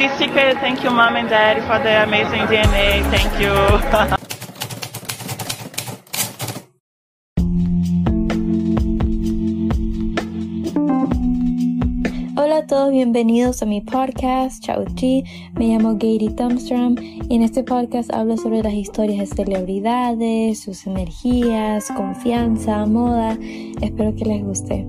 Thank you, mom and dad, for the amazing DNA. Thank you. Hola a todos, bienvenidos a mi podcast, Chao Chi. Me llamo Gary Thumbstrom y en este podcast hablo sobre las historias de celebridades, sus energías, confianza, moda. Espero que les guste.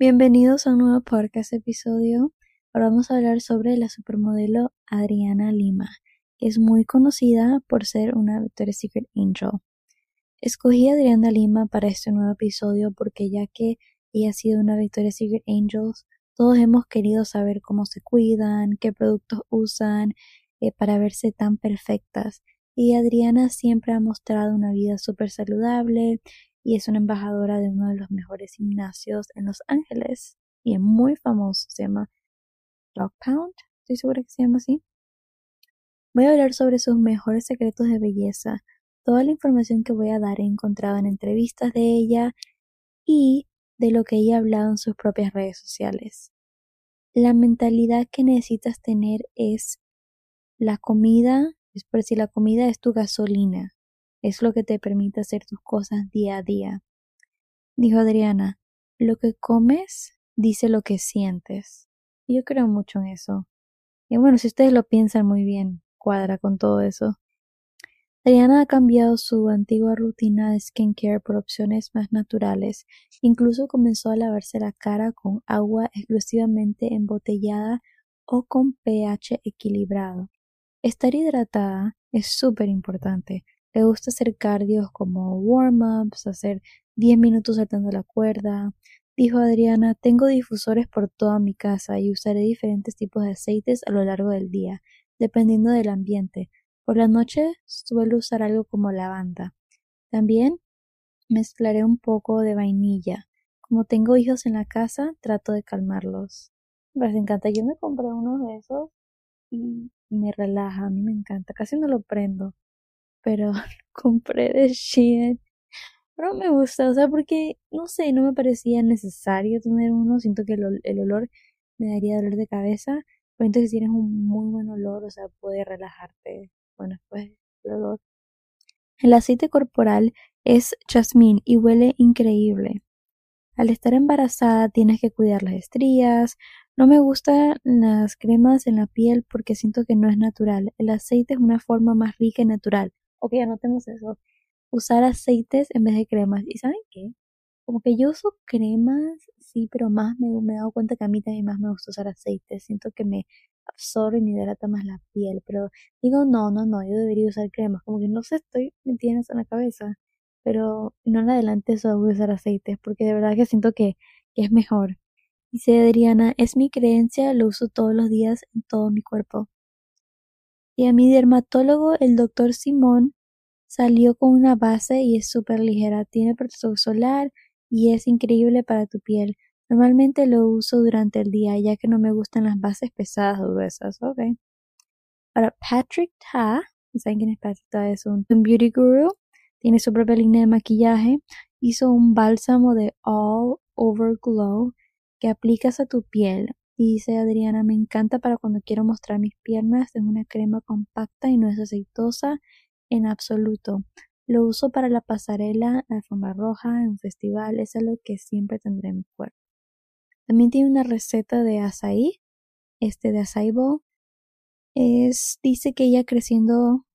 Bienvenidos a un nuevo podcast episodio. Ahora vamos a hablar sobre la supermodelo Adriana Lima, que es muy conocida por ser una Victoria's Secret Angel. Escogí a Adriana Lima para este nuevo episodio porque ya que ella ha sido una Victoria's Secret Angels, todos hemos querido saber cómo se cuidan, qué productos usan eh, para verse tan perfectas. Y Adriana siempre ha mostrado una vida súper saludable y es una embajadora de uno de los mejores gimnasios en Los Ángeles y es muy famoso, se llama Dog Pound, estoy segura que se llama así. Voy a hablar sobre sus mejores secretos de belleza. Toda la información que voy a dar he encontrado en entrevistas de ella y de lo que ella ha hablado en sus propias redes sociales. La mentalidad que necesitas tener es la comida, es por si la comida es tu gasolina, es lo que te permite hacer tus cosas día a día. Dijo Adriana, lo que comes dice lo que sientes. Yo creo mucho en eso. Y bueno, si ustedes lo piensan muy bien, cuadra con todo eso. Adriana ha cambiado su antigua rutina de skincare por opciones más naturales. Incluso comenzó a lavarse la cara con agua exclusivamente embotellada o con pH equilibrado. Estar hidratada es súper importante, le gusta hacer cardios como warm-ups, hacer 10 minutos saltando la cuerda. Dijo Adriana, tengo difusores por toda mi casa y usaré diferentes tipos de aceites a lo largo del día, dependiendo del ambiente. Por la noche suelo usar algo como lavanda. También mezclaré un poco de vainilla. Como tengo hijos en la casa, trato de calmarlos. Me encanta. Yo me compré uno de esos y me relaja. A mí me encanta. Casi no lo prendo pero compré de Shein. Pero me gusta, o sea, porque, no sé, no me parecía necesario tener uno. Siento que el, olor me daría dolor de cabeza. Pero entonces si tienes un muy buen olor, o sea, puede relajarte. Bueno, después el olor. El aceite corporal es jazmín y huele increíble. Al estar embarazada tienes que cuidar las estrías. No me gustan las cremas en la piel porque siento que no es natural. El aceite es una forma más rica y natural ok, anotemos eso, usar aceites en vez de cremas. ¿Y saben qué? Como que yo uso cremas, sí, pero más me, he dado cuenta que a mí también más me gusta usar aceites. Siento que me absorbe y me hidrata más la piel, pero digo, no, no, no, yo debería usar cremas. Como que no sé, estoy metiendo eso en la cabeza, pero no en adelante eso voy a usar aceites, porque de verdad que siento que, que es mejor. Dice Adriana, es mi creencia, lo uso todos los días en todo mi cuerpo. Y a mi dermatólogo, el doctor Simón, salió con una base y es súper ligera. Tiene protector solar y es increíble para tu piel. Normalmente lo uso durante el día ya que no me gustan las bases pesadas o gruesas. Ok. Ahora, Patrick Ta, ¿saben quién es Patrick Ta? Es un, beauty guru. Tiene su propia línea de maquillaje. Hizo un bálsamo de All Over Glow que aplicas a tu piel Dice Adriana, me encanta para cuando quiero mostrar mis piernas. Es una crema compacta y no es aceitosa en absoluto. Lo uso para la pasarela, la alfombra roja, en festival. Es algo que siempre tendré en mi cuerpo. También tiene una receta de açaí, este de açaí bowl. Es, dice que ella creciendo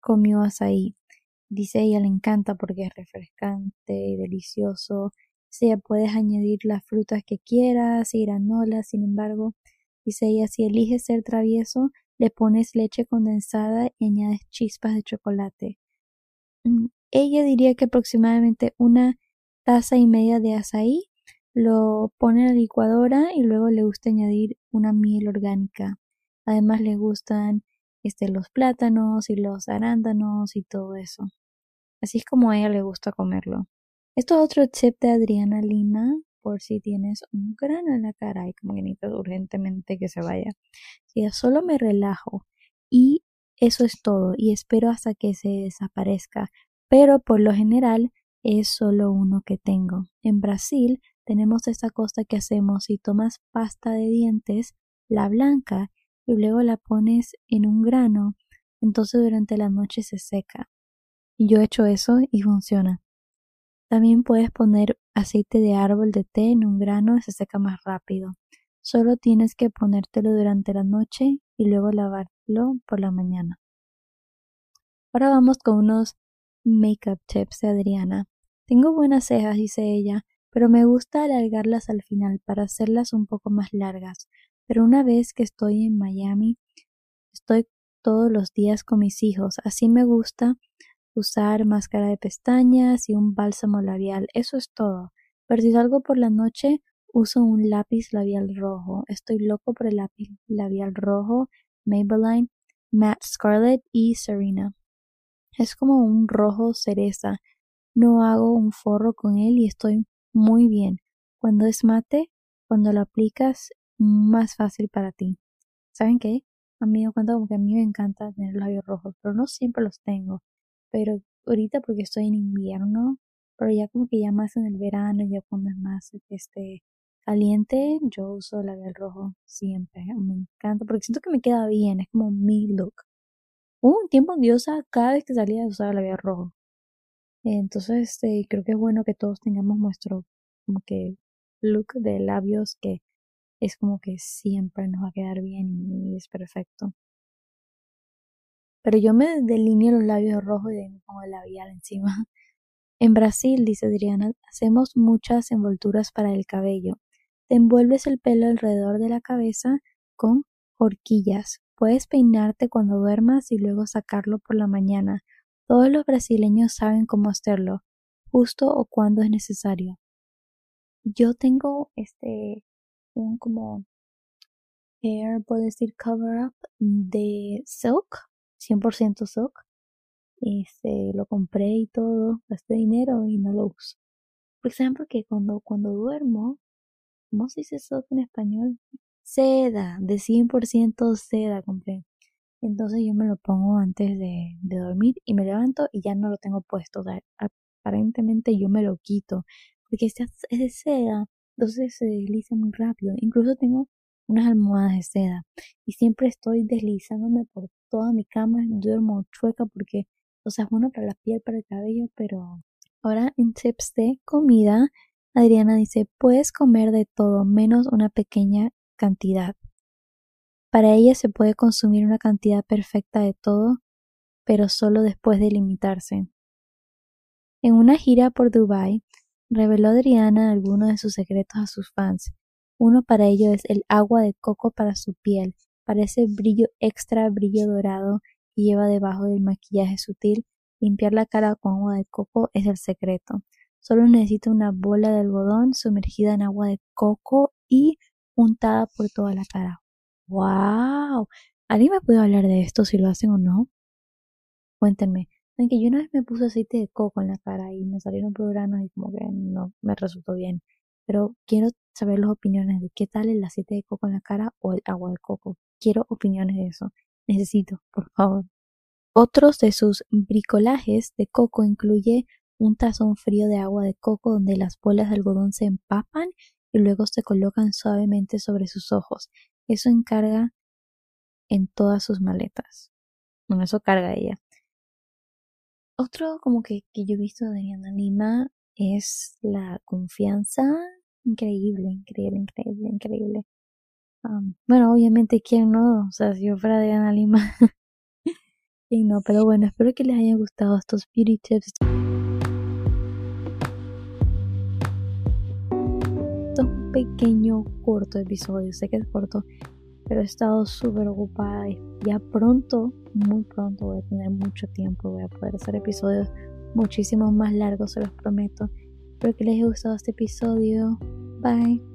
comió açaí. Dice ella le encanta porque es refrescante y delicioso sea, puedes añadir las frutas que quieras y granola, sin embargo, dice ella, si eliges ser travieso, le pones leche condensada y añades chispas de chocolate. Mm, ella diría que aproximadamente una taza y media de azaí lo pone en la licuadora y luego le gusta añadir una miel orgánica. Además le gustan este, los plátanos y los arándanos y todo eso. Así es como a ella le gusta comerlo. Esto es otro tip de Adriana Lima por si tienes un grano en la cara y como que necesitas urgentemente que se vaya. Si solo me relajo y eso es todo y espero hasta que se desaparezca. Pero por lo general es solo uno que tengo. En Brasil tenemos esta cosa que hacemos si tomas pasta de dientes, la blanca, y luego la pones en un grano, entonces durante la noche se seca. Y yo he hecho eso y funciona. También puedes poner aceite de árbol de té en un grano y se seca más rápido. Solo tienes que ponértelo durante la noche y luego lavarlo por la mañana. Ahora vamos con unos makeup tips de Adriana. Tengo buenas cejas, dice ella, pero me gusta alargarlas al final para hacerlas un poco más largas. Pero una vez que estoy en Miami, estoy todos los días con mis hijos. Así me gusta usar máscara de pestañas y un bálsamo labial. Eso es todo. Pero si salgo por la noche, uso un lápiz labial rojo. Estoy loco por el lápiz labial rojo, Maybelline, Matte Scarlet y Serena. Es como un rojo cereza. No hago un forro con él y estoy muy bien. Cuando es mate, cuando lo aplicas, más fácil para ti. ¿Saben qué? A mí me cuenta como que a mí me encanta tener labios rojos, pero no siempre los tengo. Pero ahorita porque estoy en invierno, pero ya como que ya más en el verano, ya cuando es más este caliente, yo uso labial rojo siempre. Me encanta porque siento que me queda bien, es como mi look. Hubo un tiempo diosa cada vez que salía el labial rojo. Entonces, este, creo que es bueno que todos tengamos nuestro como que look de labios que es como que siempre nos va a quedar bien y es perfecto. Pero yo me delineo los labios rojos y de ahí me pongo el labial encima. En Brasil, dice Adriana, hacemos muchas envolturas para el cabello. Te envuelves el pelo alrededor de la cabeza con horquillas. Puedes peinarte cuando duermas y luego sacarlo por la mañana. Todos los brasileños saben cómo hacerlo, justo o cuando es necesario. Yo tengo este un como hair, puedo decir cover up de silk, 100% silk. Este, lo compré y todo, gasté dinero y no lo uso. Porque saben porque cuando, cuando duermo, ¿cómo se dice eso en español? Seda, de 100% seda compré. Entonces yo me lo pongo antes de, de, dormir y me levanto y ya no lo tengo puesto. aparentemente yo me lo quito. Porque es de seda, entonces se desliza muy rápido. Incluso tengo unas almohadas de seda y siempre estoy deslizándome por toda mi cama. Duermo chueca porque, o sea, es bueno para la piel, para el cabello, pero ahora en tips de comida Adriana dice, puedes comer de todo menos una pequeña cantidad. Para ella se puede consumir una cantidad perfecta de todo, pero solo después de limitarse. En una gira por Dubai, reveló Adriana algunos de sus secretos a sus fans. Uno para ello es el agua de coco para su piel, para ese brillo extra brillo dorado que lleva debajo del maquillaje sutil. Limpiar la cara con agua de coco es el secreto. Solo necesita una bola de algodón sumergida en agua de coco y untada por toda la cara. ¡Wow! ¿Alguien me puede hablar de esto si lo hacen o no? Cuéntenme. En que yo una vez me puse aceite de coco en la cara y me salieron programas y como que no me resultó bien. Pero quiero saber las opiniones de qué tal el aceite de coco en la cara o el agua de coco. Quiero opiniones de eso. Necesito, por favor. Otros de sus bricolajes de coco incluye un tazón frío de agua de coco donde las bolas de algodón se empapan y luego se colocan suavemente sobre sus ojos. Eso encarga en todas sus maletas. Bueno, eso carga ella. Otro como que, que yo he visto de Diana es la confianza. Increíble, increíble, increíble, increíble. bueno, obviamente, ¿quién no? O sea, si yo fuera Diana Lima. y no, pero bueno, espero que les haya gustado estos beauty tips. pequeño, corto episodio. Sé que es corto, pero he estado súper ocupada y ya pronto, muy pronto voy a tener mucho tiempo. Voy a poder hacer episodios muchísimo más largos, se los prometo. Espero que les haya gustado este episodio. Bye.